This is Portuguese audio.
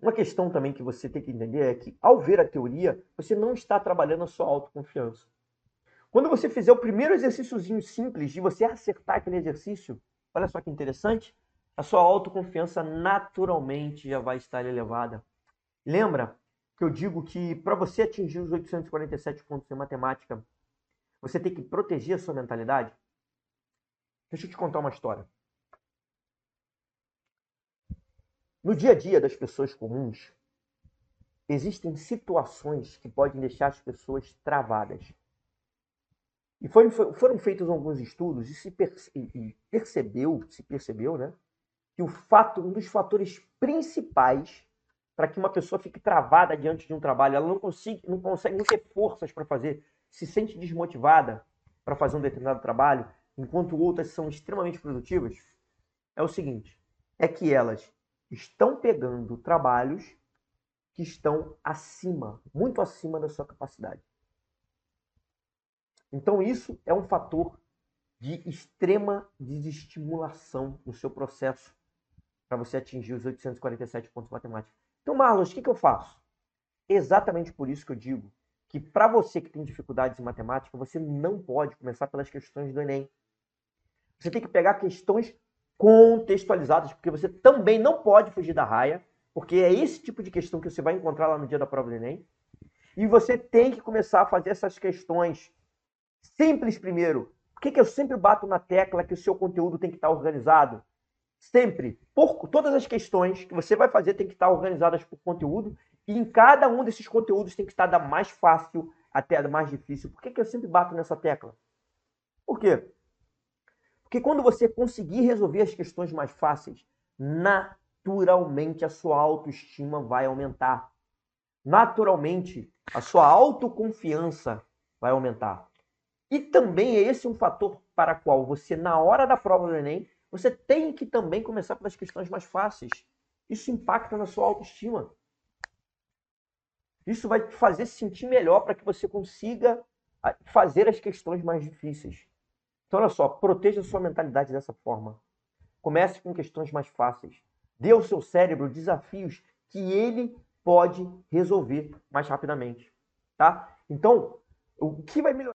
Uma questão também que você tem que entender é que, ao ver a teoria, você não está trabalhando a sua autoconfiança. Quando você fizer o primeiro exercíciozinho simples de você acertar aquele exercício, olha só que interessante, a sua autoconfiança naturalmente já vai estar elevada. Lembra que eu digo que para você atingir os 847 pontos em matemática, você tem que proteger a sua mentalidade? Deixa eu te contar uma história. No dia a dia das pessoas comuns, existem situações que podem deixar as pessoas travadas. E foram, foram feitos alguns estudos e se e percebeu, se percebeu, né, que o fato, um dos fatores principais para que uma pessoa fique travada diante de um trabalho, ela não consegue, não consegue não ter forças para fazer, se sente desmotivada para fazer um determinado trabalho, enquanto outras são extremamente produtivas, é o seguinte: é que elas estão pegando trabalhos que estão acima, muito acima da sua capacidade. Então, isso é um fator de extrema desestimulação no seu processo para você atingir os 847 pontos matemáticos. Então, Marlos, o que, que eu faço? Exatamente por isso que eu digo que para você que tem dificuldades em matemática, você não pode começar pelas questões do Enem. Você tem que pegar questões contextualizadas, porque você também não pode fugir da raia, porque é esse tipo de questão que você vai encontrar lá no dia da prova do Enem. E você tem que começar a fazer essas questões simples primeiro. Por que, que eu sempre bato na tecla que o seu conteúdo tem que estar organizado? Sempre. Por, todas as questões que você vai fazer tem que estar organizadas por conteúdo. E em cada um desses conteúdos tem que estar da mais fácil até da mais difícil. Por que, que eu sempre bato nessa tecla? Por quê? Porque quando você conseguir resolver as questões mais fáceis, naturalmente a sua autoestima vai aumentar. Naturalmente, a sua autoconfiança vai aumentar. E também é esse um fator para qual você, na hora da prova do Enem, você tem que também começar pelas questões mais fáceis. Isso impacta na sua autoestima. Isso vai te fazer se sentir melhor para que você consiga ah, fazer as questões mais difíceis. Então, olha só, proteja sua mentalidade dessa forma. Comece com questões mais fáceis. Dê ao seu cérebro desafios que ele pode resolver mais rapidamente, tá? Então, o que vai melhorar